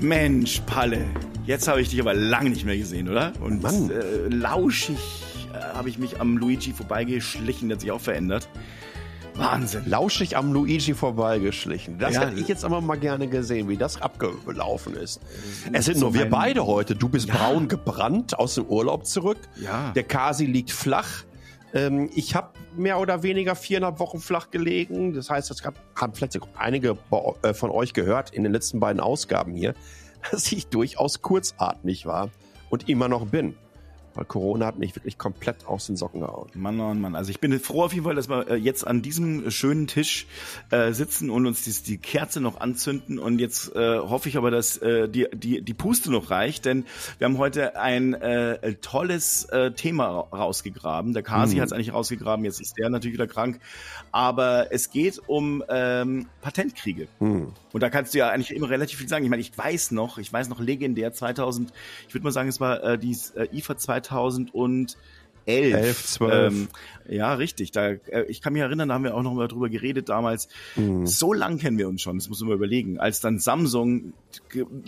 Mensch, Palle, jetzt habe ich dich aber lange nicht mehr gesehen, oder? Und Mann. Äh, lauschig äh, habe ich mich am Luigi vorbeigeschlichen, der hat sich auch verändert. Wahnsinn. Lauschig am Luigi vorbeigeschlichen. Das Ja. hätte ich jetzt aber mal gerne gesehen, wie das abgelaufen ist. Es sind so nur wir beide heute. Du bist Ja. braun gebrannt aus dem Urlaub zurück. Ja. Der Kasi liegt flach. Ähm, ich habe mehr oder weniger viereinhalb Wochen flach gelegen. Das heißt, das gab, haben vielleicht einige äh, von euch gehört in den letzten beiden Ausgaben hier, dass ich durchaus kurzatmig war und immer noch bin. Weil Corona hat mich wirklich komplett aus den Socken gehauen. Mann, Mann, Mann. Also ich bin froh auf jeden Fall, dass wir äh, jetzt an diesem schönen Tisch äh, sitzen und uns die, die Kerze noch anzünden. Und jetzt äh, hoffe ich aber, dass äh, die, die, die Puste noch reicht, denn wir haben heute ein äh, tolles äh, Thema ra- rausgegraben. Der Kasi Mhm. hat es eigentlich rausgegraben, jetzt ist der natürlich wieder krank. Aber es geht um ähm, Patentkriege. Hm. Und da kannst du ja eigentlich immer relativ viel sagen. Ich meine, ich weiß noch, ich weiß noch legendär 2000, ich würde mal sagen, es war äh, die äh, IFA 2011. 11, 12. Ähm, ja, richtig. Da, äh, ich kann mich erinnern, da haben wir auch noch mal drüber geredet damals. Mhm. So lang kennen wir uns schon, das muss man mal überlegen. Als dann Samsung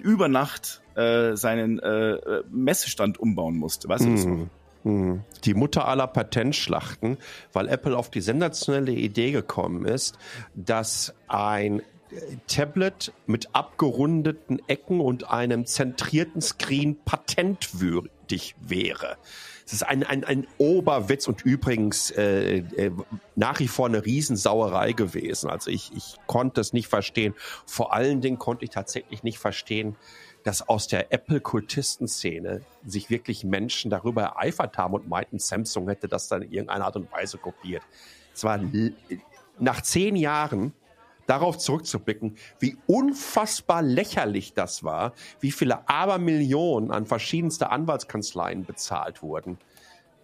über Nacht äh, seinen äh, äh, Messestand umbauen musste. Weißt du das noch? Hm. Hm. Die Mutter aller Patentschlachten, weil Apple auf die sensationelle Idee gekommen ist, dass ein Tablet mit abgerundeten Ecken und einem zentrierten Screen patentwürdig wäre. Es ist ein, ein, ein Oberwitz und übrigens äh, äh, nach wie vor eine Riesensauerei gewesen. Also ich, ich konnte es nicht verstehen. Vor allen Dingen konnte ich tatsächlich nicht verstehen, dass aus der Apple-Kultistenszene sich wirklich Menschen darüber ereifert haben und meinten, Samsung hätte das dann in irgendeiner Art und Weise kopiert. Es war nach zehn Jahren darauf zurückzublicken, wie unfassbar lächerlich das war, wie viele Abermillionen an verschiedenste Anwaltskanzleien bezahlt wurden.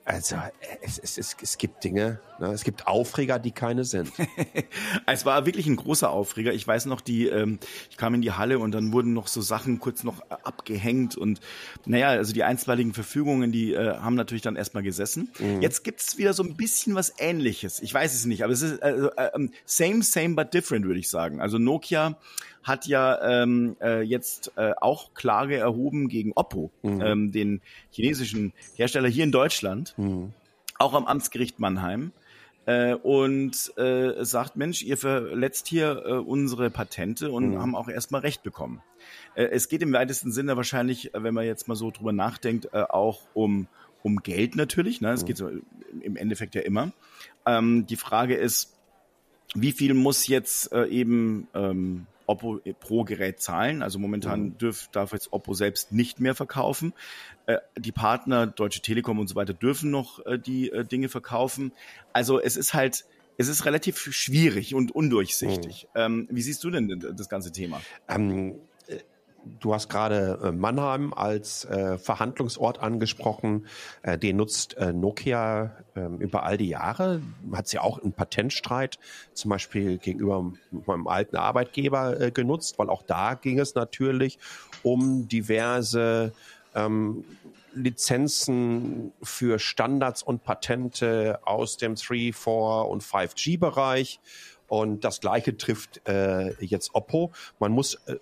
Also es, es, es, es gibt Dinge, ne? es gibt Aufreger, die keine sind. Es war wirklich ein großer Aufreger. Ich weiß noch, die, ähm, ich kam in die Halle und dann wurden noch so Sachen kurz noch äh, abgehängt und naja, also die einstweiligen Verfügungen, die äh, haben natürlich dann erstmal gesessen. Jetzt gibt's wieder so ein bisschen was ähnliches. Ich weiß es nicht, aber es ist äh, äh, ähm, same, same, but different, würde ich sagen. Also Nokia hat ja ähm, äh, jetzt äh, auch Klage erhoben gegen Oppo, ähm, den chinesischen Hersteller hier in Deutschland, auch am Amtsgericht Mannheim äh, und äh, sagt, Mensch, ihr verletzt hier äh, unsere Patente und haben auch erstmal Recht bekommen. Äh, es geht im weitesten Sinne wahrscheinlich, äh, wenn man jetzt mal so drüber nachdenkt, auch um, um Geld natürlich. Ne? Es geht so im Endeffekt ja immer. Ähm, die Frage ist, wie viel muss jetzt eben ähm, Oppo pro Gerät zahlen? Also momentan dürf, darf jetzt Oppo selbst nicht mehr verkaufen. Äh, die Partner, Deutsche Telekom und so weiter, dürfen noch äh, die äh, Dinge verkaufen. Also es ist halt, es ist relativ schwierig und undurchsichtig. Ähm, wie siehst du denn das ganze Thema? Ähm, äh, du hast gerade äh, Mannheim als äh, Verhandlungsort angesprochen. Äh, den nutzt äh, Nokia ähm, über all die Jahre. Hat sie auch einen Patentstreit zum Beispiel gegenüber meinem alten Arbeitgeber äh, genutzt, weil auch da ging es natürlich um diverse ähm, Lizenzen für Standards und Patente aus dem 3, 4 und 5G-Bereich. Und das Gleiche trifft äh, jetzt Oppo. Man muss äh,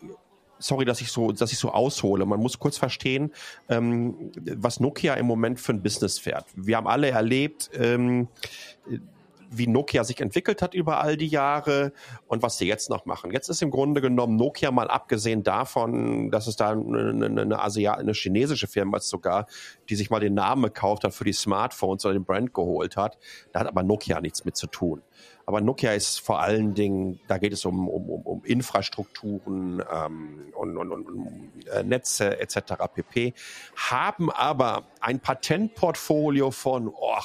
sorry, dass ich so, dass ich so aushole. Man muss kurz verstehen, ähm, was Nokia im Moment für ein Business fährt. Wir haben alle erlebt, ähm, wie Nokia sich entwickelt hat über all die Jahre und was sie jetzt noch machen. Jetzt ist im Grunde genommen Nokia mal abgesehen davon, dass es da eine, eine, Asia eine chinesische Firma ist sogar, die sich mal den Namen gekauft hat für die Smartphones oder den Brand geholt hat. Da hat aber Nokia nichts mit zu tun. Aber Nokia ist vor allen Dingen, da geht es um, um, um, Infrastrukturen ähm, und, und, und um, äh, Netze etc. pp. Haben aber ein Patentportfolio von oh,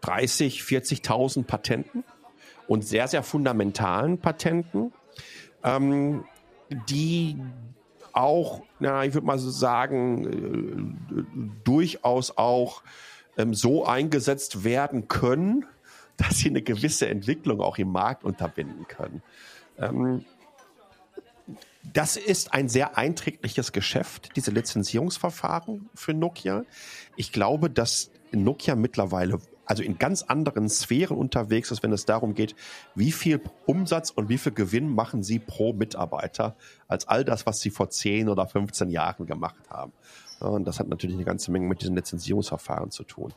30, 40.000 Patenten und sehr, sehr fundamentalen Patenten, ähm, die auch, na, ich würde mal so sagen, äh, durchaus auch ähm, so eingesetzt werden können, dass sie eine gewisse Entwicklung auch im Markt unterbinden können. Ähm, das ist ein sehr einträgliches Geschäft, diese Lizenzierungsverfahren für Nokia. Ich glaube, dass Nokia mittlerweile also in ganz anderen Sphären unterwegs ist, wenn es darum geht, wie viel Umsatz und wie viel Gewinn machen sie pro Mitarbeiter, als all das, was sie vor 10 oder 15 Jahren gemacht haben. Und das hat natürlich eine ganze Menge mit diesen Lizenzierungsverfahren zu tun.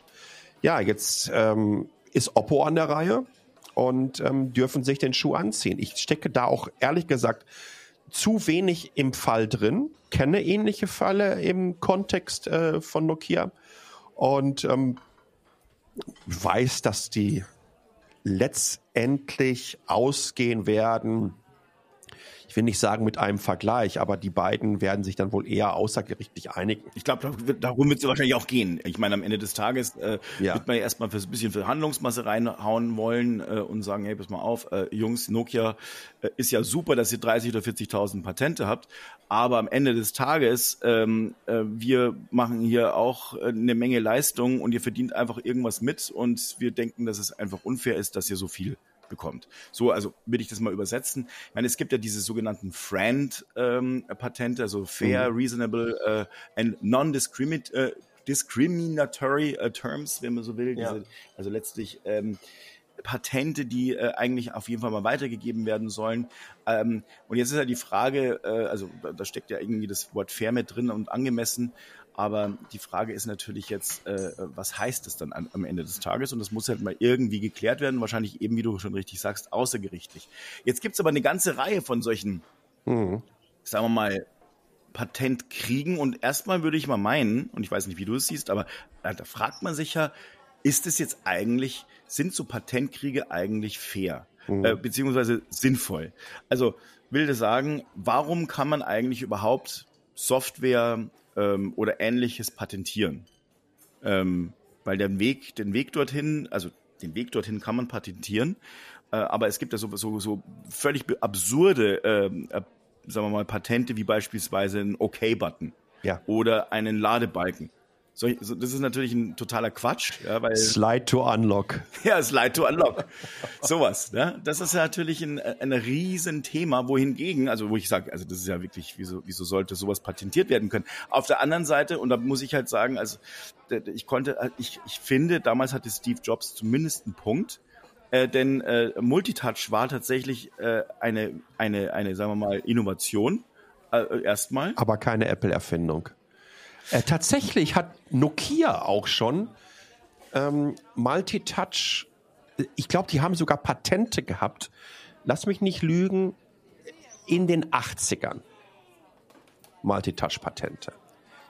Ja, jetzt ähm, ist Oppo an der Reihe und ähm, dürfen sich den Schuh anziehen. Ich stecke da auch ehrlich gesagt zu wenig im Fall drin, kenne ähnliche Fälle im Kontext äh, von Nokia und ähm, weiß, dass die letztendlich ausgehen werden ich will nicht sagen mit einem Vergleich, aber die beiden werden sich dann wohl eher außergerichtlich einigen. Ich glaube, darum wird es wahrscheinlich auch gehen. Ich meine, am Ende des Tages äh, ja. wird man ja erstmal für ein bisschen Verhandlungsmasse reinhauen wollen äh, und sagen, hey, pass mal auf, äh, Jungs, Nokia äh, ist ja super, dass ihr 30 oder 40.000 Patente habt, aber am Ende des Tages, ähm, äh, wir machen hier auch äh, eine Menge Leistung und ihr verdient einfach irgendwas mit und wir denken, dass es einfach unfair ist, dass ihr so viel bekommt. So, also will ich das mal übersetzen. Ich meine, es gibt ja diese sogenannten FRAND-Patente, ähm, also Fair, mhm. Reasonable äh, and Non-Discriminatory discriminatory uh, terms, wenn man so will. Ja. Diese, also letztlich ähm, Patente, die äh, eigentlich auf jeden Fall mal weitergegeben werden sollen. Ähm, und jetzt ist ja die Frage, äh, also da, da, steckt ja irgendwie das Wort fair mit drin und angemessen. Aber die Frage ist natürlich jetzt, äh, was heißt das dann an, am Ende des Tages? Und das muss halt mal irgendwie geklärt werden, wahrscheinlich eben, wie du schon richtig sagst, außergerichtlich. Jetzt gibt's aber eine ganze Reihe von solchen, mhm. sagen wir mal, Patentkriegen. Und erstmal würde ich mal meinen, und ich weiß nicht, wie du es siehst, aber äh, da fragt man sich ja, ist es jetzt eigentlich, sind so Patentkriege eigentlich fair? Mhm. Äh, beziehungsweise sinnvoll? Also, will das sagen, warum kann man eigentlich überhaupt Software ähm, oder ähnliches patentieren. Ähm, weil der Weg, den Weg dorthin, also den Weg dorthin kann man patentieren, äh, aber es gibt ja so, so, so völlig absurde, ähm, äh, sagen wir mal, Patente wie beispielsweise ein OK-Button ja. oder einen Ladebalken. So, das ist natürlich ein totaler Quatsch. Ja, weil, Slide to Unlock. Ja, Slide to Unlock. Sowas. Ne? Das ist ja natürlich ein, ein Riesenthema, wohingegen, also wo ich sage, also das ist ja wirklich, wieso, wieso sollte sowas patentiert werden können? Auf der anderen Seite, und da muss ich halt sagen, also ich konnte, ich, ich finde, damals hatte Steve Jobs zumindest einen Punkt, äh, denn äh, Multitouch war tatsächlich äh, eine, eine, eine, sagen wir mal, Innovation äh, erstmal. Aber keine Apple-Erfindung. Äh, tatsächlich hat Nokia auch schon ähm, Multitouch, ich glaube, die haben sogar Patente gehabt. Lass mich nicht lügen, in den 80ern. Multitouch-Patente.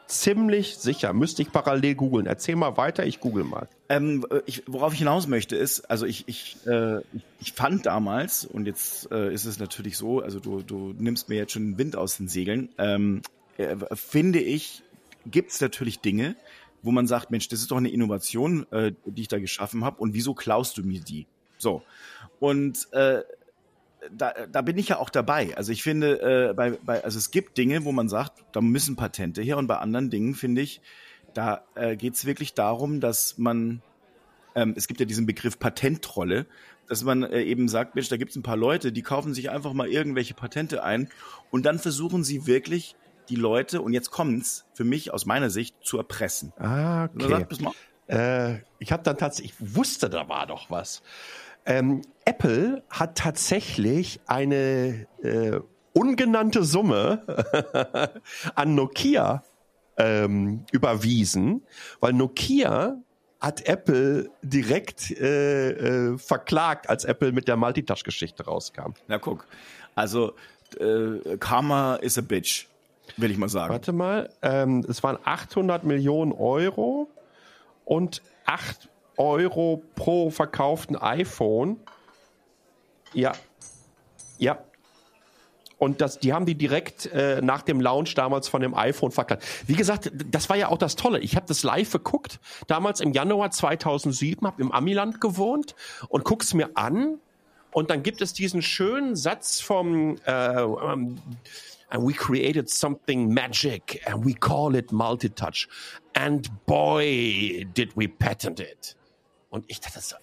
Ziemlich sicher. Müsste ich parallel googeln. Erzähl mal weiter, ich google mal. Ähm, ich, worauf ich hinaus möchte, ist, also ich, ich, äh, ich fand damals, und jetzt äh, ist es natürlich so, also du, du nimmst mir jetzt schon den Wind aus den Segeln, ähm, äh, finde ich, gibt es natürlich Dinge, wo man sagt, Mensch, das ist doch eine Innovation, äh, die ich da geschaffen habe und wieso klaust du mir die? So. Und äh, da, da bin ich ja auch dabei. Also ich finde, äh, bei, bei, also es gibt Dinge, wo man sagt, da müssen Patente her und bei anderen Dingen finde ich, da äh, geht es wirklich darum, dass man, ähm, es gibt ja diesen Begriff Patentrolle, dass man äh, eben sagt, Mensch, da gibt es ein paar Leute, die kaufen sich einfach mal irgendwelche Patente ein und dann versuchen sie wirklich die Leute, und jetzt kommt's, für mich aus meiner Sicht zu erpressen. Ah, okay. Äh, ich habe dann tatsächlich, ich wusste, da war doch was. Ähm, Apple hat tatsächlich eine äh, ungenannte Summe an Nokia ähm, überwiesen, weil Nokia hat Apple direkt äh, äh, verklagt, als Apple mit der Multitouch-Geschichte rauskam. Na guck, also äh, Karma is a bitch will ich mal sagen. Warte mal, ähm, es waren 800 Millionen Euro und 8 Euro pro verkauften iPhone. Ja, ja. Und das, die haben die direkt äh, nach dem Launch damals von dem iPhone verklagt. Wie gesagt, das war ja auch das Tolle. Ich habe das live geguckt, damals im Januar 2007, habe im Amiland gewohnt und guck's mir an. Und dann gibt es diesen schönen Satz vom äh, ähm, and we created something magic and we call it multi-touch. And boy, did we patent it. Und ich dachte so,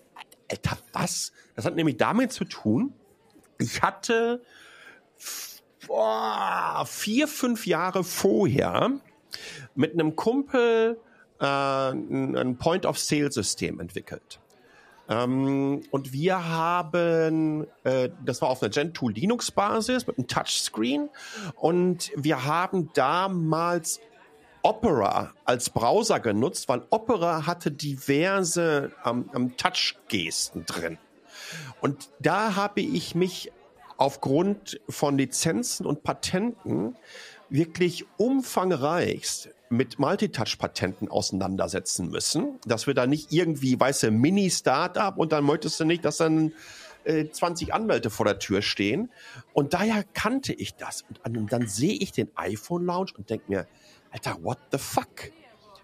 Alter, was? Das hat nämlich damit zu tun, ich hatte boah, vier, fünf Jahre vorher mit einem Kumpel äh, ein Point-of-Sale-System entwickelt. Ähm, und wir haben, äh, das war auf einer Gentoo Linux Basis mit einem Touchscreen und wir haben damals Opera als Browser genutzt, weil Opera hatte diverse ähm, ähm, Touch-Gesten drin. Und da habe ich mich aufgrund von Lizenzen und Patenten wirklich umfangreichst mit Multitouch-Patenten auseinandersetzen müssen, dass wir da nicht irgendwie, weiße Mini-Startup und dann möchtest du nicht, dass dann äh, 20 Anwälte vor der Tür stehen. Und daher kannte ich das. Und, und dann sehe ich den iPhone Lounge und denke mir, Alter, what the fuck?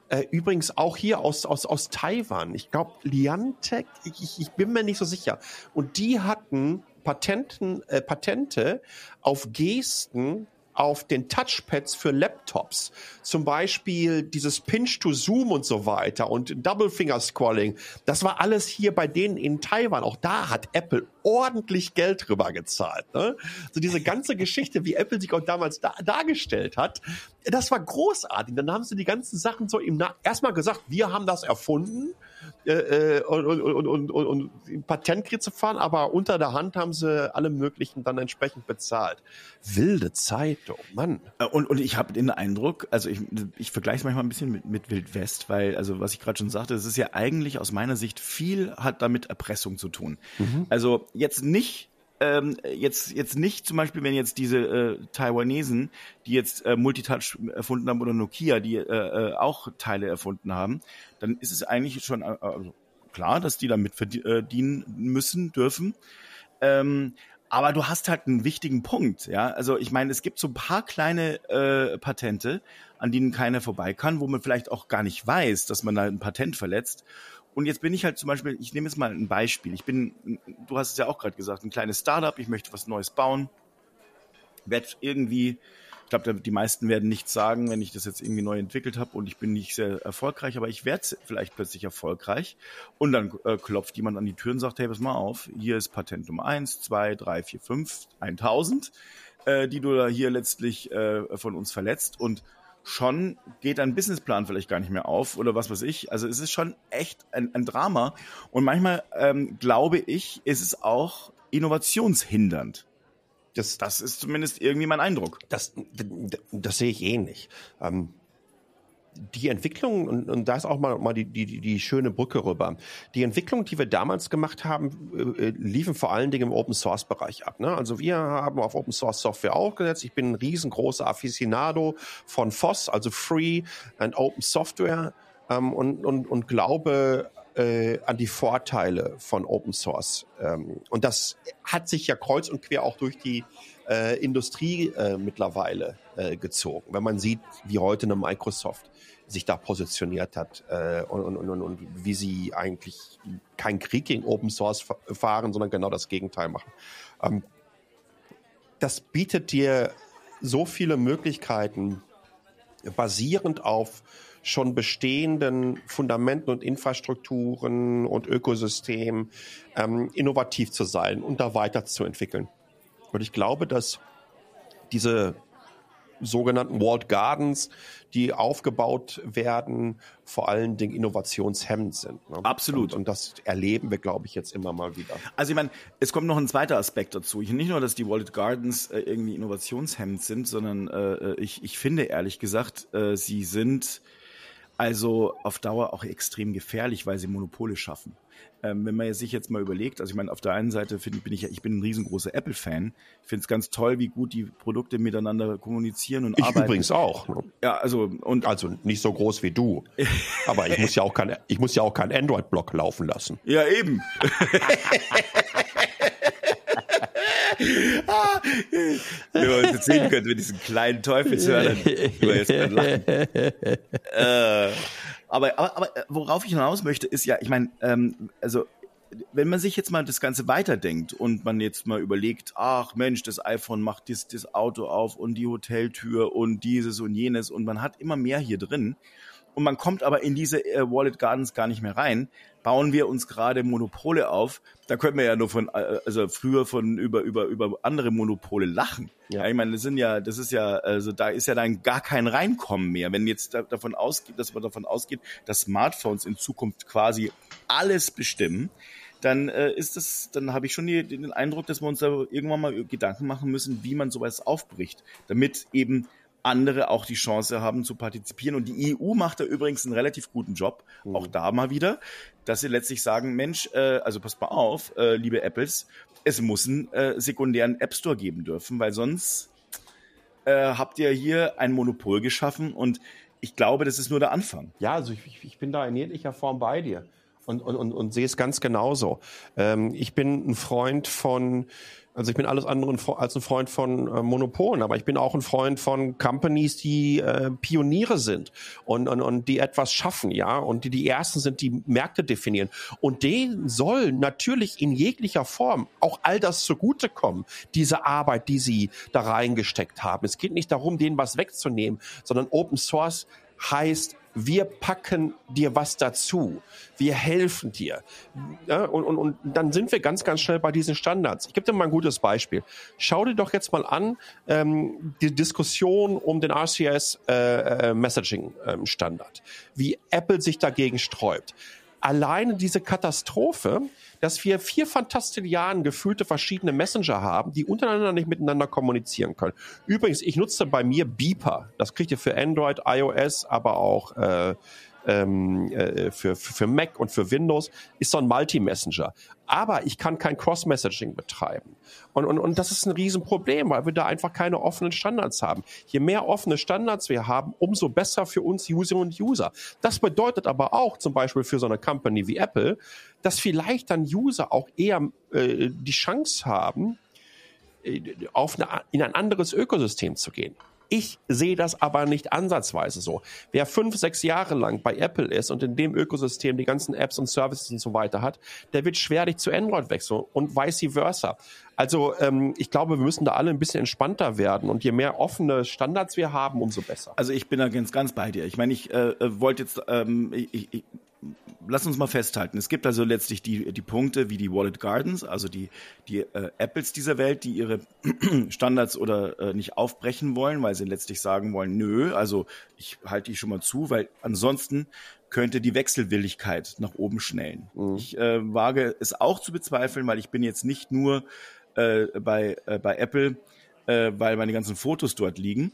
Äh, übrigens auch hier aus, aus, aus Taiwan. Ich glaube, Liantec, ich, ich bin mir nicht so sicher. Und die hatten Patenten, äh, Patente auf Gesten, auf den Touchpads für Laptops. Zum Beispiel dieses Pinch to Zoom und so weiter und Double Finger Scrolling. Das war alles hier bei denen in Taiwan. Auch da hat Apple ordentlich Geld drüber gezahlt. Ne? So diese ganze Geschichte, wie Apple sich auch damals da, dargestellt hat, das war großartig. Dann haben sie die ganzen Sachen so im Na erstmal gesagt, wir haben das erfunden äh, äh, und, und, und, und, und Patentkrieg zu fahren, aber unter der Hand haben sie alle möglichen dann entsprechend bezahlt. Wilde Zeit, oh Mann. Äh, und, und ich habe den Eindruck, also ich, ich vergleiche es manchmal ein bisschen mit, mit Wild West, weil, also was ich gerade schon sagte, es ist ja eigentlich aus meiner Sicht viel hat damit Erpressung zu tun. Mhm. Also jetzt nicht ähm, jetzt, jetzt nicht zum Beispiel, wenn jetzt diese äh, Taiwanesen, die jetzt äh, Multitouch erfunden haben oder Nokia, die äh, äh, auch Teile erfunden haben, dann ist es eigentlich schon äh, also klar, dass die damit verdienen müssen, dürfen. Ähm, aber du hast halt einen wichtigen Punkt, ja. Also ich meine, es gibt so ein paar kleine äh, Patente, an denen keiner vorbei kann, wo man vielleicht auch gar nicht weiß, dass man da ein Patent verletzt. Und jetzt bin ich halt zum Beispiel, ich nehme jetzt mal ein Beispiel. Ich bin, du hast es ja auch gerade gesagt, ein kleines Startup, ich möchte was Neues bauen. Werd irgendwie, ich glaube, die meisten werden nichts sagen, wenn ich das jetzt irgendwie neu entwickelt habe und ich bin nicht sehr erfolgreich, aber ich werde vielleicht plötzlich erfolgreich. Und dann äh, klopft jemand an die Tür und sagt, hey, pass mal auf, hier ist Patent Nummer eins, zwei, drei, vier, fünf, 1000, äh, die du da hier letztlich äh, von uns verletzt. Und schon geht dein Businessplan vielleicht gar nicht mehr auf oder was weiß ich. Also es ist schon echt ein, ein Drama. Und manchmal ähm, glaube ich, ist es auch innovationshindernd. Das, das ist zumindest irgendwie mein Eindruck. Das, das, das sehe ich ähnlich. Ähm, die Entwicklung, und, und da ist auch mal, mal die, die, die schöne Brücke rüber. Die Entwicklung, die wir damals gemacht haben, äh, liefen vor allen Dingen im Open Source Bereich ab. Ne? Also wir haben auf Open Source Software aufgesetzt. Ich bin ein riesengroßer Aficionado von FOSS, also Free and Open Software, ähm, und, und, und glaube äh, an die Vorteile von Open Source. Ähm, und das hat sich ja kreuz und quer auch durch die äh, Industrie äh, mittlerweile äh, gezogen. Wenn man sieht, wie heute eine Microsoft sich da positioniert hat äh, und, und, und, und wie sie eigentlich keinen Krieg gegen Open Source fahren, sondern genau das Gegenteil machen. Ähm, das bietet dir so viele Möglichkeiten, basierend auf schon bestehenden Fundamenten und Infrastrukturen und Ökosystemen ähm, innovativ zu sein und da weiterzuentwickeln. Und ich glaube, dass diese sogenannten Walled Gardens, die aufgebaut werden, vor allen Dingen innovationshemmend sind. Ne? Absolut. Und, und, das erleben wir, glaube ich, jetzt immer mal wieder. Also ich meine, es kommt noch ein zweiter Aspekt dazu. Ich, nicht nur, dass die Walled Gardens äh, irgendwie innovationshemmend sind, sondern äh, ich, ich finde ehrlich gesagt, äh, sie sind also auf Dauer auch extrem gefährlich, weil sie Monopole schaffen. Ähm, wenn man sich jetzt mal überlegt, also ich meine, auf der einen Seite find, bin ich ich bin ein riesengroßer Apple-Fan. Ich finde es ganz toll, wie gut die Produkte miteinander kommunizieren und ich arbeiten. übrigens auch. Ne? Ja, also und also nicht so groß wie du, aber ich muss ja auch kein, ich muss ja auch kein Android-Block laufen lassen. Ja eben. ah, wenn man uns jetzt sehen könnte mit diesen kleinen Teufelshörnern, über jetzt lachen. Äh, aber, aber, aber äh, worauf ich hinaus möchte, ist ja, ich meine, ähm, also wenn man sich jetzt mal das Ganze weiterdenkt und man jetzt mal überlegt, ach Mensch, das iPhone macht das, das Auto auf und die Hoteltür und dieses und jenes und man hat immer mehr hier drin und man kommt aber in diese äh, Wallet Gardens gar nicht mehr rein, bauen wir uns gerade Monopole auf. Da können wir ja nur von, äh, also früher von über, über, über andere Monopole lachen. Ja, ich meine, das sind ja, das ist ja, also da ist ja dann gar kein Reinkommen mehr. Wenn jetzt da, davon ausgeht, dass man davon ausgeht, dass Smartphones in Zukunft quasi alles bestimmen, dann äh, ist das, dann habe ich schon die, den Eindruck, dass wir uns da irgendwann mal Gedanken machen müssen, wie man sowas aufbricht, damit eben andere auch die Chance haben zu partizipieren. Und die EU macht da übrigens einen relativ guten Job, mhm. auch da mal wieder, dass sie letztlich sagen, Mensch, äh, also passt mal auf, äh, liebe Apples, es muss einen äh, sekundären App Store geben dürfen, weil sonst äh, habt ihr hier ein Monopol geschaffen und ich glaube, das ist nur der Anfang. Ja, also ich, ich bin da in jeglicher Form bei dir und, und, und, und sehe es ganz genauso. Ähm, ich bin ein Freund von also ich bin alles andere als ein Freund von äh, Monopolen, aber ich bin auch ein Freund von Companies, die äh, Pioniere sind und, und, und die etwas schaffen, ja, und die die ersten sind, die Märkte definieren. Und denen soll natürlich in jeglicher Form auch all das zugutekommen, diese Arbeit, die sie da reingesteckt haben. Es geht nicht darum, denen was wegzunehmen, sondern Open Source heißt wir packen dir was dazu, wir helfen dir. Ja, und, und, und dann sind wir ganz, ganz schnell bei diesen Standards. Ich gebe dir mal ein gutes Beispiel. Schau dir doch jetzt mal an ähm, die Diskussion um den RCS äh, äh, Messaging ähm, Standard, wie Apple sich dagegen sträubt. Alleine diese Katastrophe, dass wir vier Fantastilliarden gefühlte verschiedene Messenger haben, die untereinander nicht miteinander kommunizieren können. Übrigens, ich nutze bei mir Beeper. Das kriegt ihr für Android, iOS, aber auch äh, ähm, äh, für, für Mac und für Windows, ist so ein Multi-Messenger. Aber ich kann kein Cross-Messaging betreiben. Und, und, und das ist ein Riesenproblem, weil wir da einfach keine offenen Standards haben. Je mehr offene Standards wir haben, umso besser für uns Userinnen und User. Das bedeutet aber auch zum Beispiel für so eine Company wie Apple, dass vielleicht dann User auch eher äh, die Chance haben, äh, auf eine, in ein anderes Ökosystem zu gehen. Ich sehe das aber nicht ansatzweise so. Wer fünf, sechs Jahre lang bei Apple ist und in dem Ökosystem die ganzen Apps und Services und so weiter hat, der wird schwerlich zu Android wechseln und vice versa. Also ähm, ich glaube, wir müssen da alle ein bisschen entspannter werden und je mehr offene Standards wir haben, umso besser. Also ich bin da ganz, ganz bei dir. Ich meine, ich äh, äh wollte jetzt, ähm, ich, ich, lass uns mal festhalten. Es gibt also letztlich die, die Punkte wie die Wallet Gardens, also die, die äh, Apples dieser Welt, die ihre Standards oder äh, nicht aufbrechen wollen, weil sie letztlich sagen wollen, nö, also ich halte die schon mal zu, weil ansonsten könnte die Wechselwilligkeit nach oben schnellen. Mhm. Ich äh, wage es auch zu bezweifeln, weil ich bin jetzt nicht nur äh, bei, äh, bei Apple, äh, weil meine ganzen Fotos dort liegen,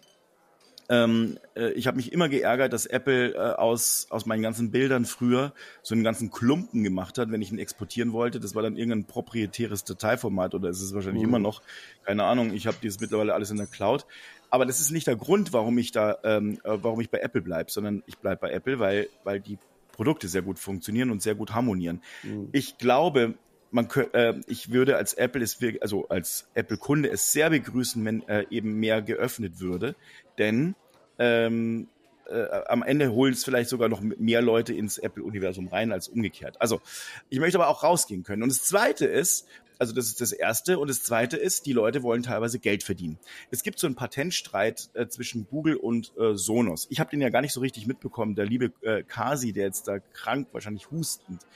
ähm, äh, ich habe mich immer geärgert, dass Apple äh, aus, aus meinen ganzen Bildern früher so einen ganzen Klumpen gemacht hat, wenn ich ihn exportieren wollte. Das war dann irgendein proprietäres Dateiformat oder ist es wahrscheinlich mhm. immer noch. Keine Ahnung, ich habe dieses mittlerweile alles in der Cloud. Aber das ist nicht der Grund, warum ich da, ähm, äh, warum ich bei Apple bleibe, sondern ich bleibe bei Apple, weil, weil die Produkte sehr gut funktionieren und sehr gut harmonieren. Mhm. Ich glaube, man äh, ich würde als Apple es also als Apple Kunde es sehr begrüßen, wenn äh, eben mehr geöffnet würde, denn ähm, äh, am Ende holen es vielleicht sogar noch mehr Leute ins Apple-Universum rein als umgekehrt. Also ich möchte aber auch rausgehen können. Und das Zweite ist, also das ist das Erste. Und das Zweite ist, die Leute wollen teilweise Geld verdienen. Es gibt so einen Patentstreit äh, zwischen Google und äh, Sonos. Ich habe den ja gar nicht so richtig mitbekommen. Der liebe äh, Kasi, der jetzt da krank, wahrscheinlich hustend,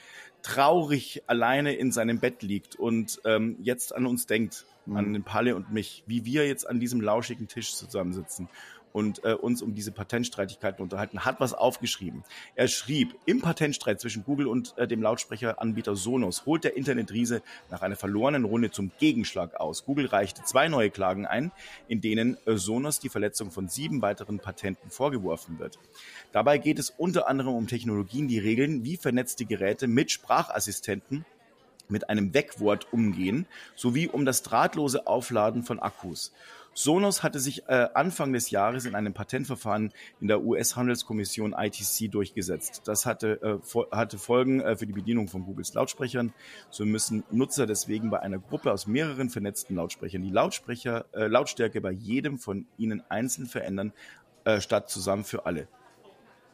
traurig alleine in seinem Bett liegt und ähm, jetzt an uns denkt, mhm. an den Palle und mich, wie wir jetzt an diesem lauschigen Tisch zusammensitzen und äh, uns um diese Patentstreitigkeiten unterhalten, hat was aufgeschrieben. Er schrieb, im Patentstreit zwischen Google und äh, dem Lautsprecheranbieter Sonos holt der Internetriese nach einer verlorenen Runde zum Gegenschlag aus. Google reichte zwei neue Klagen ein, in denen äh, Sonos die Verletzung von sieben weiteren Patenten vorgeworfen wird. Dabei geht es unter anderem um Technologien, die regeln, wie vernetzte Geräte mit Sprachassistenten mit einem Wegwort umgehen, sowie um das drahtlose Aufladen von Akkus. Sonos hatte sich äh, Anfang des Jahres in einem Patentverfahren in der US-Handelskommission ITC durchgesetzt. Das hatte, äh, hatte Folgen äh, für die Bedienung von Googles Lautsprechern. So müssen Nutzer deswegen bei einer Gruppe aus mehreren vernetzten Lautsprechern die Lautsprecher, äh, Lautstärke bei jedem von ihnen einzeln verändern, äh, statt zusammen für alle.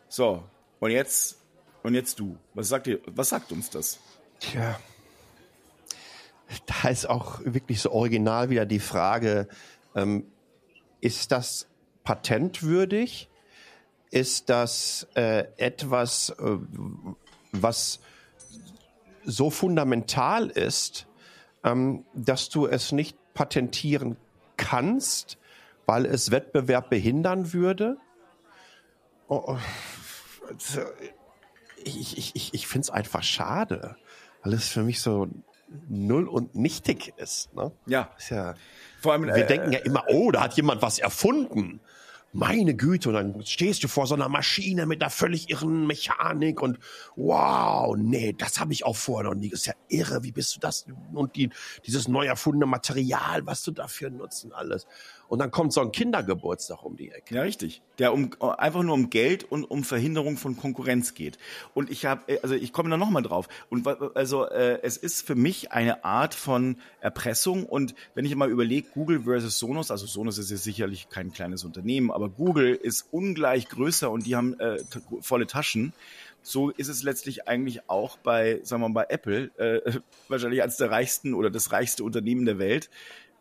So, und jetzt, und jetzt du. Was sagt ihr, was sagt uns das? Tja. Da ist auch wirklich so original wieder die Frage, ähm, ist das patentwürdig? Ist das äh, etwas, äh, was so fundamental ist, ähm, dass du es nicht patentieren kannst, weil es Wettbewerb behindern würde? Oh, oh, ich ich, ich, ich finde es einfach schade. alles für mich so null und nichtig ist. Ne? Ja. Ist ja. Vor allem, Wir äh, denken ja immer, oh, da hat jemand was erfunden. Meine Güte, und dann stehst du vor so einer Maschine mit einer völlig irren Mechanik und wow, nee, das habe ich auch vorher noch nie. Das ist ja irre, wie bist du das? Und die, dieses neu erfundene Material, was du dafür nutzt und alles. Und dann kommt so ein Kindergeburtstag um die Ecke. Ja, richtig. Der um einfach nur um Geld und um Verhinderung von Konkurrenz geht. Und ich habe, also ich komme da nochmal drauf. Und also äh, es ist für mich eine Art von Erpressung. Und wenn ich mal überlege, Google versus Sonos, also Sonos ist jetzt sicherlich kein kleines Unternehmen, aber Google ist ungleich größer und die haben äh, volle Taschen. So ist es letztlich eigentlich auch bei, sagen wir mal, bei Apple, äh, wahrscheinlich als der reichsten oder das reichste Unternehmen der Welt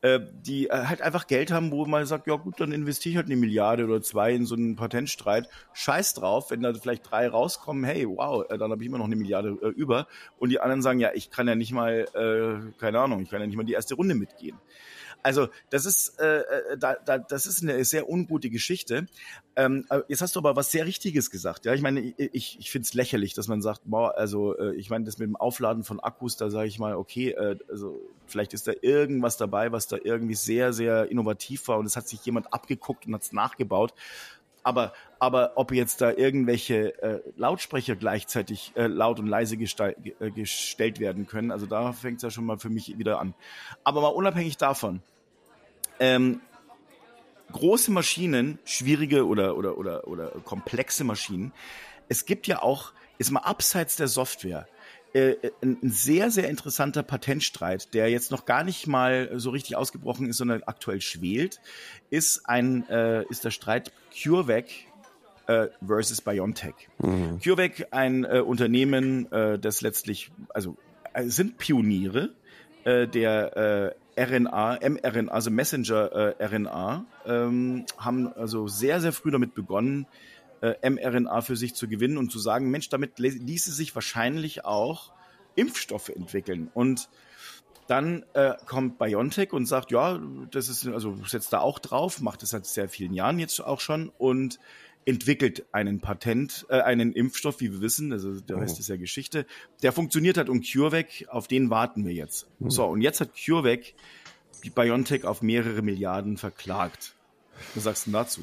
äh, die äh, halt einfach Geld haben, wo man sagt, ja gut, dann investiere ich halt eine Milliarde oder zwei in so einen Patentstreit. Scheiß drauf, wenn da vielleicht drei rauskommen, hey, wow, äh, dann habe ich immer noch eine Milliarde äh, über. Und die anderen sagen, ja, ich kann ja nicht mal, äh, keine Ahnung, ich kann ja nicht mal die erste Runde mitgehen. Also das ist, äh, äh, da, da, das ist eine sehr ungute Geschichte. Ähm, äh, jetzt hast du aber was sehr Richtiges gesagt. Ja, ich meine, ich, ich finde es lächerlich, dass man sagt, boah, also äh, ich meine, das mit dem Aufladen von Akkus, da sage ich mal, okay, äh, also vielleicht ist da irgendwas dabei, was da irgendwie sehr, sehr innovativ war und es hat sich jemand abgeguckt und hat es nachgebaut. Aber, aber ob jetzt da irgendwelche äh, Lautsprecher gleichzeitig äh, laut und leise äh, gestellt werden können, also da fängt es ja schon mal für mich wieder an. Aber mal unabhängig davon, ähm, große Maschinen, schwierige oder, oder, oder, oder komplexe Maschinen, es gibt ja auch, ist mal abseits der Software, äh, ein, ein sehr, sehr interessanter Patentstreit, der jetzt noch gar nicht mal so richtig ausgebrochen ist, sondern aktuell schwelt, ist ein, äh, ist der Streit CureVac äh, versus BioNTech. CureVac, ein äh, Unternehmen, äh, das letztlich, also äh, sind Pioniere äh, der äh, RNA, mRNA, also Messenger-RNA, ähm, haben also sehr, sehr früh damit begonnen, äh, mRNA für sich zu gewinnen und zu sagen, Mensch, damit ließe sich wahrscheinlich auch Impfstoffe entwickeln. Und dann äh, kommt BioNTech und sagt, ja, das ist, also setzt da auch drauf, macht das seit sehr vielen Jahren jetzt auch schon und entwickelt einen Patent, äh, einen Impfstoff, wie wir wissen, also der Rest ist ja Geschichte, der funktioniert hat und CureVac, auf den warten wir jetzt. So, und jetzt hat CureVac die BioNTech auf mehrere Milliarden verklagt. Was sagst du denn dazu?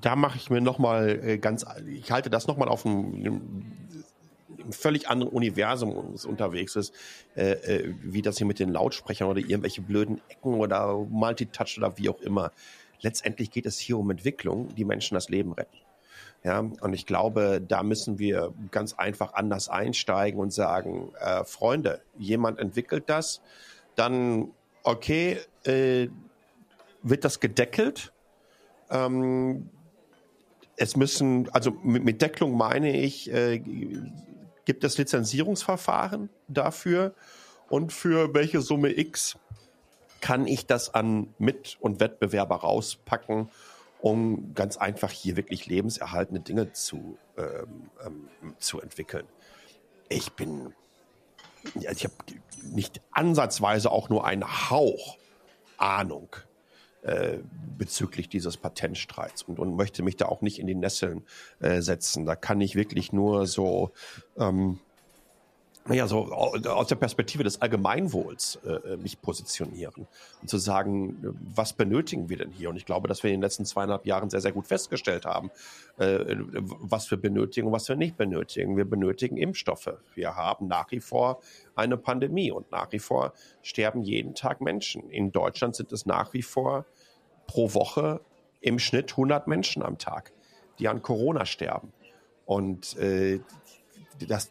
Da mache ich mir nochmal äh, ganz, ich halte das nochmal auf einem, einem völlig anderen Universum unterwegs ist, äh, äh, wie das hier mit den Lautsprechern oder irgendwelche blöden Ecken oder Multitouch oder wie auch immer. Letztendlich geht es hier um Entwicklung, die Menschen das Leben retten. Ja, und ich glaube, da müssen wir ganz einfach anders einsteigen und sagen, äh, Freunde, jemand entwickelt das, dann okay, äh, wird das gedeckelt? Ähm, es müssen, also mit, mit Deckelung meine ich, äh, gibt es Lizenzierungsverfahren dafür und für welche Summe X kann ich das an Mit- und Wettbewerber rauspacken, um ganz einfach hier wirklich lebenserhaltende Dinge zu, ähm, ähm, zu entwickeln. Ich bin, ja, ich habe nicht ansatzweise auch nur einen Hauch Ahnung äh, bezüglich dieses Patentstreits und, und möchte mich da auch nicht in die Nesseln äh, setzen. Da kann ich wirklich nur so, ähm, naja, so au- aus der Perspektive des Allgemeinwohls äh, mich positionieren und zu sagen, äh, was benötigen wir denn hier? Und ich glaube, dass wir in den letzten zweieinhalb Jahren sehr, sehr gut festgestellt haben, äh, was wir benötigen und was wir nicht benötigen. Wir benötigen Impfstoffe. Wir haben nach wie vor eine Pandemie und nach wie vor sterben jeden Tag Menschen. In Deutschland sind es nach wie vor pro Woche im Schnitt 100 Menschen am Tag, die an Corona sterben. Und äh, dass,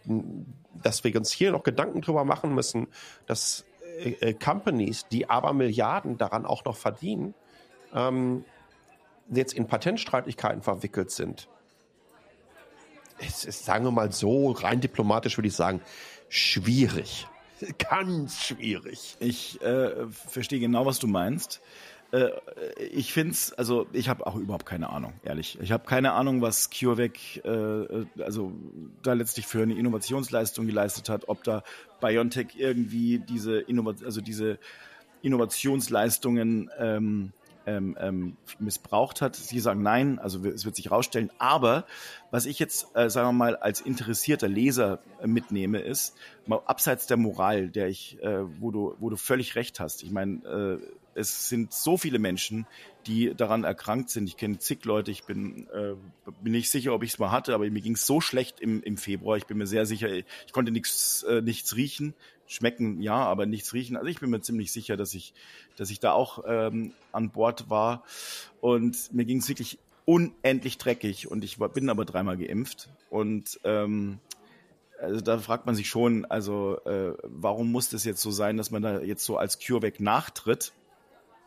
dass wir uns hier noch Gedanken drüber machen müssen, dass äh, äh, Companies, die aber Milliarden daran auch noch verdienen, ähm, jetzt in Patentstreitigkeiten verwickelt sind. Es ist, sagen wir mal so, rein diplomatisch würde ich sagen, schwierig. Ganz schwierig. Ich äh, verstehe genau, was du meinst. Äh, ich es, also ich habe auch überhaupt keine Ahnung, ehrlich. Ich habe keine Ahnung, was CureVac äh, also da letztlich für eine Innovationsleistung geleistet hat, ob da BioNTech irgendwie diese Innovat also diese Innovationsleistungen ähm, ähm, ähm, missbraucht hat. Sie sagen nein, also es wird sich rausstellen. Aber was ich jetzt, äh, sagen wir mal, als interessierter Leser äh, mitnehme, ist, mal abseits der Moral, der ich, äh, wo du, wo du völlig recht hast. Ich meine, äh, es sind so viele Menschen, die daran erkrankt sind. Ich kenne zig Leute, ich bin, äh, bin nicht sicher, ob ich es mal hatte, aber mir ging es so schlecht im, im Februar. Ich bin mir sehr sicher, ich konnte nichts, äh, nichts riechen. Schmecken ja, aber nichts riechen. Also ich bin mir ziemlich sicher, dass ich, dass ich da auch ähm, an Bord war. Und mir ging es wirklich unendlich dreckig und ich war, bin aber dreimal geimpft. Und ähm, also da fragt man sich schon, also äh, warum muss das jetzt so sein, dass man da jetzt so als CureVac nachtritt?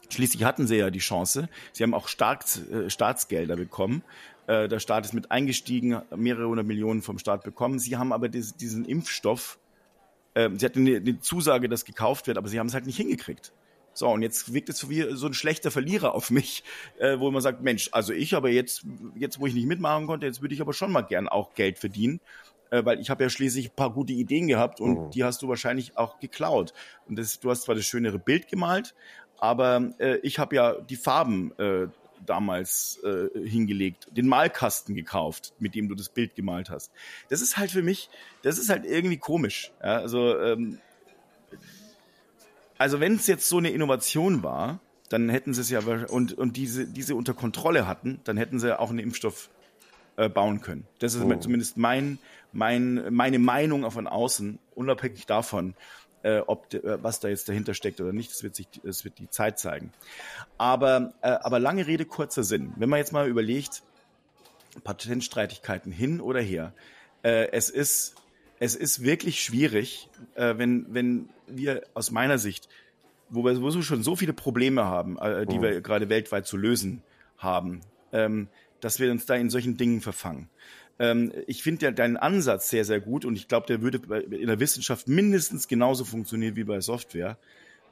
Schließlich hatten sie ja die Chance. Sie haben auch Staats, äh, Staatsgelder bekommen. Äh, der Staat ist mit eingestiegen, mehrere hundert Millionen vom Staat bekommen. Sie haben aber diesen, diesen Impfstoff, äh, sie hatten eine, eine Zusage, dass gekauft wird, aber sie haben es halt nicht hingekriegt. So, und jetzt wirkt es so wie so ein schlechter Verlierer auf mich, äh, wo man sagt, Mensch, also ich aber jetzt, jetzt wo ich nicht mitmachen konnte, jetzt würde ich aber schon mal gern auch Geld verdienen, äh, weil ich habe ja schließlich ein paar gute Ideen gehabt und mhm. die hast du wahrscheinlich auch geklaut. Und das, du hast zwar das schönere Bild gemalt, aber äh, ich habe ja die Farben äh, damals äh, hingelegt, den Malkasten gekauft, mit dem du das Bild gemalt hast. Das ist halt für mich, das ist halt irgendwie komisch. Ja? Also, ähm, also wenn es jetzt so eine Innovation war, dann hätten sie es ja und und diese diese unter Kontrolle hatten, dann hätten sie auch einen Impfstoff äh, bauen können. Das ist oh. zumindest mein mein meine Meinung von außen, unabhängig davon, äh, ob äh, was da jetzt dahinter steckt oder nicht, das wird sich, das wird die Zeit zeigen. Aber, äh, aber lange Rede, kurzer Sinn. Wenn man jetzt mal überlegt, Patentstreitigkeiten hin oder her, äh, es ist es ist wirklich schwierig, äh, wenn wenn wir aus meiner Sicht, wo wir sowieso schon so viele Probleme haben, äh, die oh. wir gerade weltweit zu lösen haben, ähm, dass wir uns da in solchen Dingen verfangen. Ähm, ich finde ja deinen Ansatz sehr, sehr gut und ich glaube, der würde in der Wissenschaft mindestens genauso funktionieren wie bei Software.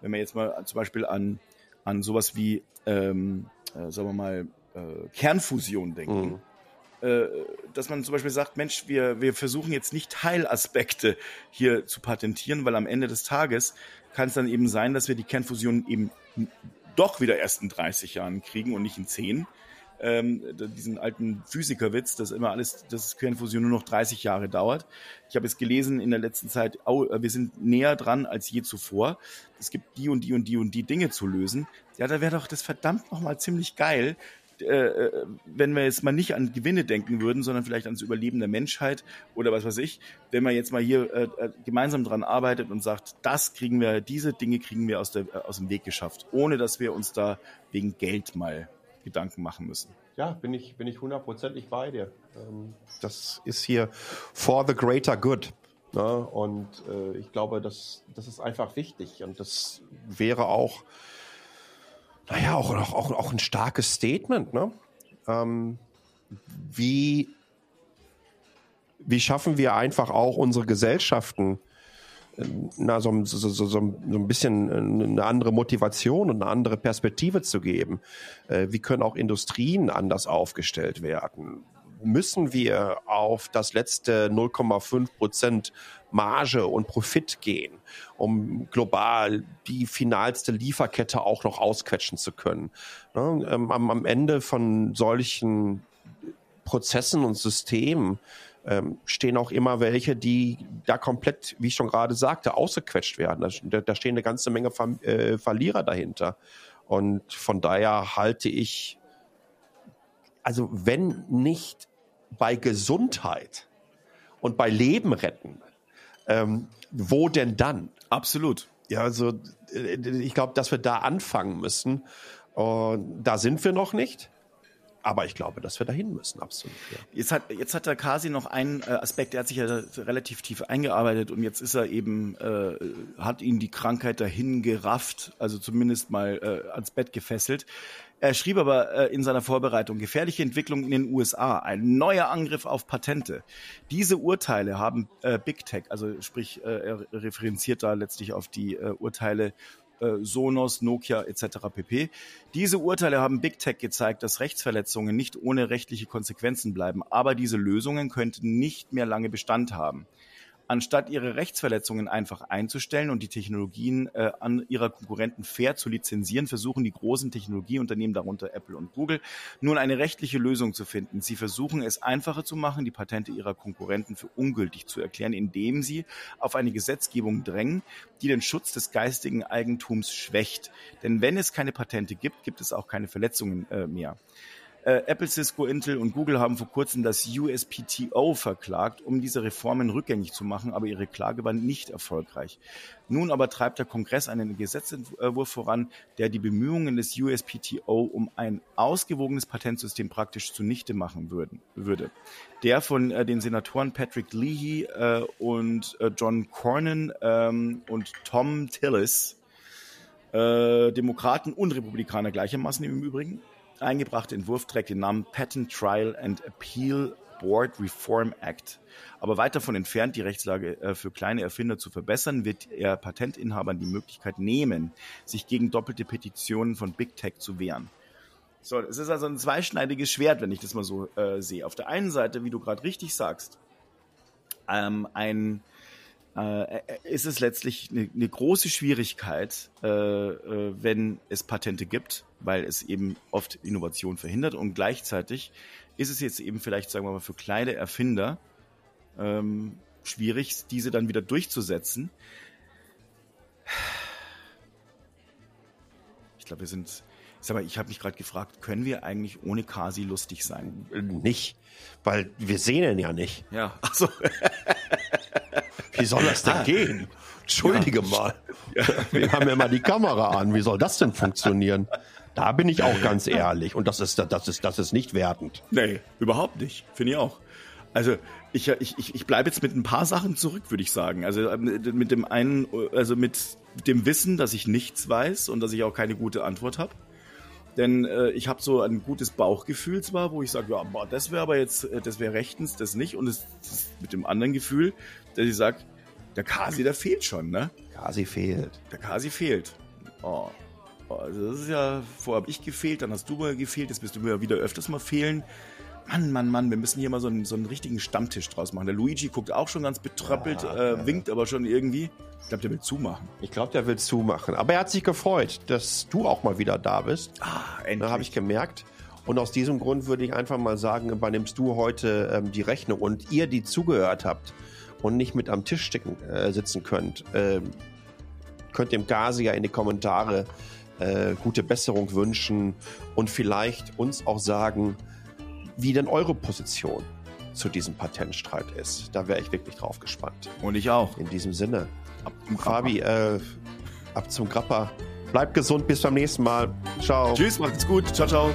Wenn man jetzt mal zum Beispiel an, an sowas wie, ähm, äh, sagen wir mal, äh, Kernfusion denken. Mhm. Äh, dass man zum Beispiel sagt, Mensch, wir, wir versuchen jetzt nicht Teilaspekte hier zu patentieren, weil am Ende des Tages kann es dann eben sein, dass wir die Kernfusion eben doch wieder erst in 30 Jahren kriegen und nicht in 10 ähm, diesen alten Physikerwitz, dass immer alles, dass Kernfusion nur noch 30 Jahre dauert. Ich habe es gelesen in der letzten Zeit, oh, wir sind näher dran als je zuvor. Es gibt die und die und die und die Dinge zu lösen. Ja, da wäre doch das verdammt nochmal ziemlich geil, äh, äh, wenn wir jetzt mal nicht an Gewinne denken würden, sondern vielleicht ans Überleben der Menschheit oder was weiß ich, wenn man jetzt mal hier äh, äh, gemeinsam dran arbeitet und sagt, das kriegen wir, diese Dinge kriegen wir aus, der, aus dem Weg geschafft, ohne dass wir uns da wegen Geld mal Gedanken machen müssen. Ja, bin ich, bin ich hundertprozentig bei dir. Ähm, das ist hier for the greater good. Ne? Und äh, ich glaube, das, das ist einfach wichtig. Und das wäre auch, naja, auch, auch, auch ein starkes Statement. Ne? Ähm, wie, wie schaffen wir einfach auch unsere Gesellschaften na, so, so, so, so ein bisschen eine andere Motivation und eine andere Perspektive zu geben. Äh, wie können auch Industrien anders aufgestellt werden? Müssen wir auf das letzte 0,5 Prozent Marge und Profit gehen, um global die finalste Lieferkette auch noch ausquetschen zu können? Ne, ähm, am Ende von solchen Prozessen und Systemen ähm, stehen auch immer welche, die da komplett, wie ich schon gerade sagte, ausgequetscht werden. Da, da stehen eine ganze Menge Ver äh, Verlierer dahinter. Und von daher halte ich, also wenn nicht bei Gesundheit und bei Leben retten, ähm, wo denn dann? Absolut. Ja, also äh, ich glaube, dass wir da anfangen müssen. Und da sind wir noch nicht. Aber ich glaube, dass wir dahin müssen, absolut. Ja. Jetzt hat jetzt hat der Kasi noch einen äh, Aspekt, der hat sich ja relativ tief eingearbeitet und jetzt ist er eben, äh, hat ihn die Krankheit dahin gerafft, also zumindest mal äh, ans Bett gefesselt. Er schrieb aber äh, in seiner Vorbereitung gefährliche Entwicklung in den USA, ein neuer Angriff auf Patente. Diese Urteile haben äh, Big Tech, also sprich, äh, er referenziert da letztlich auf die äh, Urteile Sonos, Nokia etc. pp. Diese Urteile haben Big Tech gezeigt, dass Rechtsverletzungen nicht ohne rechtliche Konsequenzen bleiben, aber diese Lösungen könnten nicht mehr lange Bestand haben. Anstatt ihre Rechtsverletzungen einfach einzustellen und die Technologien äh, an ihrer Konkurrenten fair zu lizenzieren, versuchen die großen Technologieunternehmen, darunter Apple und Google, nun eine rechtliche Lösung zu finden. Sie versuchen es einfacher zu machen, die Patente ihrer Konkurrenten für ungültig zu erklären, indem sie auf eine Gesetzgebung drängen, die den Schutz des geistigen Eigentums schwächt. Denn wenn es keine Patente gibt, gibt es auch keine Verletzungen äh, mehr. Äh, Apple, Cisco, Intel und Google haben vor kurzem das USPTO verklagt, um diese Reformen rückgängig zu machen, aber ihre Klage war nicht erfolgreich. Nun aber treibt der Kongress einen Gesetzentwurf voran, der die Bemühungen des USPTO um ein ausgewogenes Patentsystem praktisch zunichte machen würden, würde. Der von äh, den Senatoren Patrick Leahy äh, und äh, John Cornyn ähm, und Tom Tillis, äh, Demokraten und Republikaner gleichermaßen im Übrigen, eingebrachte Entwurf trägt den Namen Patent Trial and Appeal Board Reform Act. Aber weit davon entfernt, die Rechtslage äh, für kleine Erfinder zu verbessern, wird er Patentinhabern die Möglichkeit nehmen, sich gegen doppelte Petitionen von Big Tech zu wehren. So, es ist also ein zweischneidiges Schwert, wenn ich das mal so äh, sehe. Auf der einen Seite, wie du gerade richtig sagst, ähm, ein äh, ist es letztlich eine, eine große Schwierigkeit, äh, äh, wenn es Patente gibt, weil es eben oft Innovation verhindert und gleichzeitig ist es jetzt eben vielleicht, sagen wir mal, für kleine Erfinder ähm, schwierig, diese dann wieder durchzusetzen. Ich glaube, wir sind Sag mal, ich habe mich gerade gefragt, können wir eigentlich ohne Kasi lustig sein? Nicht, weil wir sehen ihn ja nicht. Ja, also Wie soll das denn ah. gehen? Entschuldige ja. mal. Wir haben ja mal die Kamera an. Wie soll das denn funktionieren? Da bin ich auch ganz ehrlich. Und das ist, das ist, das ist nicht wertend. Nee, überhaupt nicht. Finde ich auch. Also ich, ich, ich, ich bleibe jetzt mit ein paar Sachen zurück, würde ich sagen. Also äh, mit dem einen, also mit dem Wissen, dass ich nichts weiß und dass ich auch keine gute Antwort habe. Denn äh, ich habe so ein gutes Bauchgefühl zwar, wo ich sage, ja, boah, das wäre aber jetzt, äh, das wäre rechtens, das nicht. Und es mit dem anderen Gefühl, dass ich sage, der Kasi, der fehlt schon, ne? Kasi fehlt. Der Kasi fehlt. Oh. Also das ist ja, vorher habe ich gefehlt, dann hast du mal gefehlt, jetzt bist du mir wieder öfters mal fehlen. Mann, Mann, Mann, wir müssen hier mal so einen, so einen richtigen Stammtisch draus machen. Der Luigi guckt auch schon ganz betröppelt, ja, äh, winkt aber schon irgendwie. Ich glaube, der will zumachen. Ich glaube, der will zumachen. Aber er hat sich gefreut, dass du auch mal wieder da bist. Ah, endlich. Da habe ich gemerkt. Und aus diesem Grund würde ich einfach mal sagen, übernimmst du heute ähm, die Rechnung und ihr, die zugehört habt und nicht mit am Tisch stecken, äh, sitzen könnt, äh, könnt dem Gazi ja in die Kommentare äh, gute Besserung wünschen und vielleicht uns auch sagen, wie denn eure Position zu diesem Patentstreit ist. Da wäre ich wirklich drauf gespannt. Und ich auch. In diesem Sinne. Ab zum Fabi, äh, ab zum Grappa. Bleibt gesund, bis beim nächsten Mal. Ciao. Tschüss, macht's gut. Ciao, ciao.